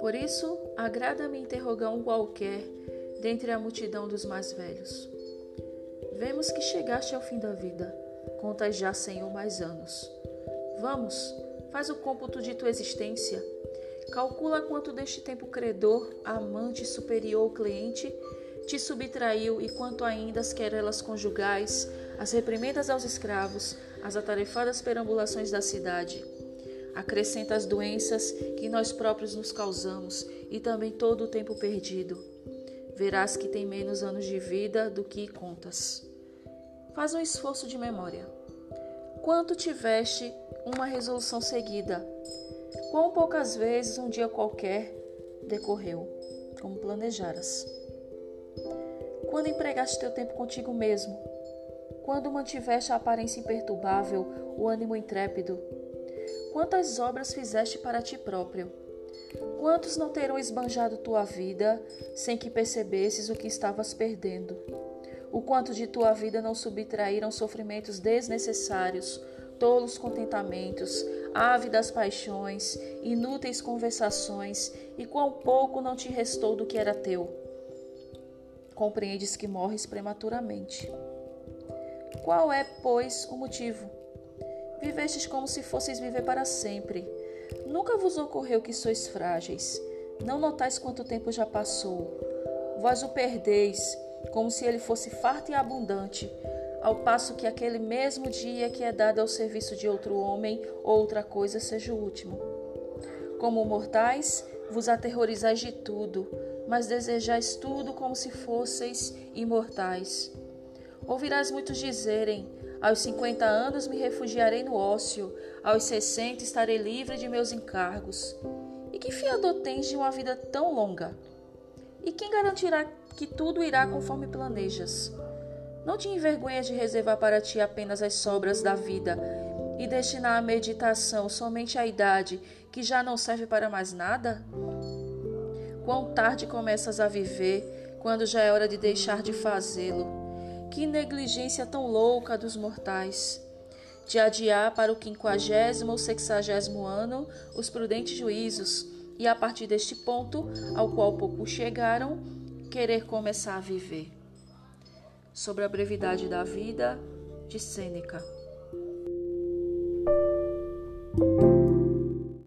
Por isso, agrada-me interrogar um qualquer dentre a multidão dos mais velhos. Vemos que chegaste ao fim da vida, contas já ou mais anos. Vamos, faz o cômputo de tua existência. Calcula quanto deste tempo credor, amante superior cliente, te subtraiu e quanto ainda as querelas conjugais, as reprimendas aos escravos, as atarefadas perambulações da cidade acrescenta as doenças que nós próprios nos causamos e também todo o tempo perdido. Verás que tem menos anos de vida do que contas. Faz um esforço de memória. Quanto tiveste uma resolução seguida? Quão poucas vezes um dia qualquer decorreu, como planejaras? Quando empregaste teu tempo contigo mesmo? Quando mantiveste a aparência imperturbável, o ânimo intrépido, Quantas obras fizeste para ti próprio? Quantos não terão esbanjado tua vida sem que percebesses o que estavas perdendo? O quanto de tua vida não subtraíram sofrimentos desnecessários, tolos contentamentos, ávidas paixões, inúteis conversações, e quão pouco não te restou do que era teu? Compreendes que morres prematuramente. Qual é, pois, o motivo? Vivestes como se fosseis viver para sempre. Nunca vos ocorreu que sois frágeis. Não notais quanto tempo já passou. Vós o perdeis, como se ele fosse farto e abundante, ao passo que aquele mesmo dia que é dado ao serviço de outro homem ou outra coisa seja o último. Como mortais, vos aterrorizais de tudo, mas desejais tudo como se fosseis imortais. Ouvirás muitos dizerem: aos 50 anos me refugiarei no ócio, aos 60 estarei livre de meus encargos. E que fiador tens de uma vida tão longa? E quem garantirá que tudo irá conforme planejas? Não te envergonhas de reservar para ti apenas as sobras da vida e destinar a meditação somente à idade que já não serve para mais nada? Quão tarde começas a viver quando já é hora de deixar de fazê-lo? Que negligência tão louca dos mortais! De adiar para o quinquagésimo ou sexagésimo ano os prudentes juízos, e a partir deste ponto, ao qual pouco chegaram, querer começar a viver. Sobre a brevidade da vida, de Sêneca. Thank you.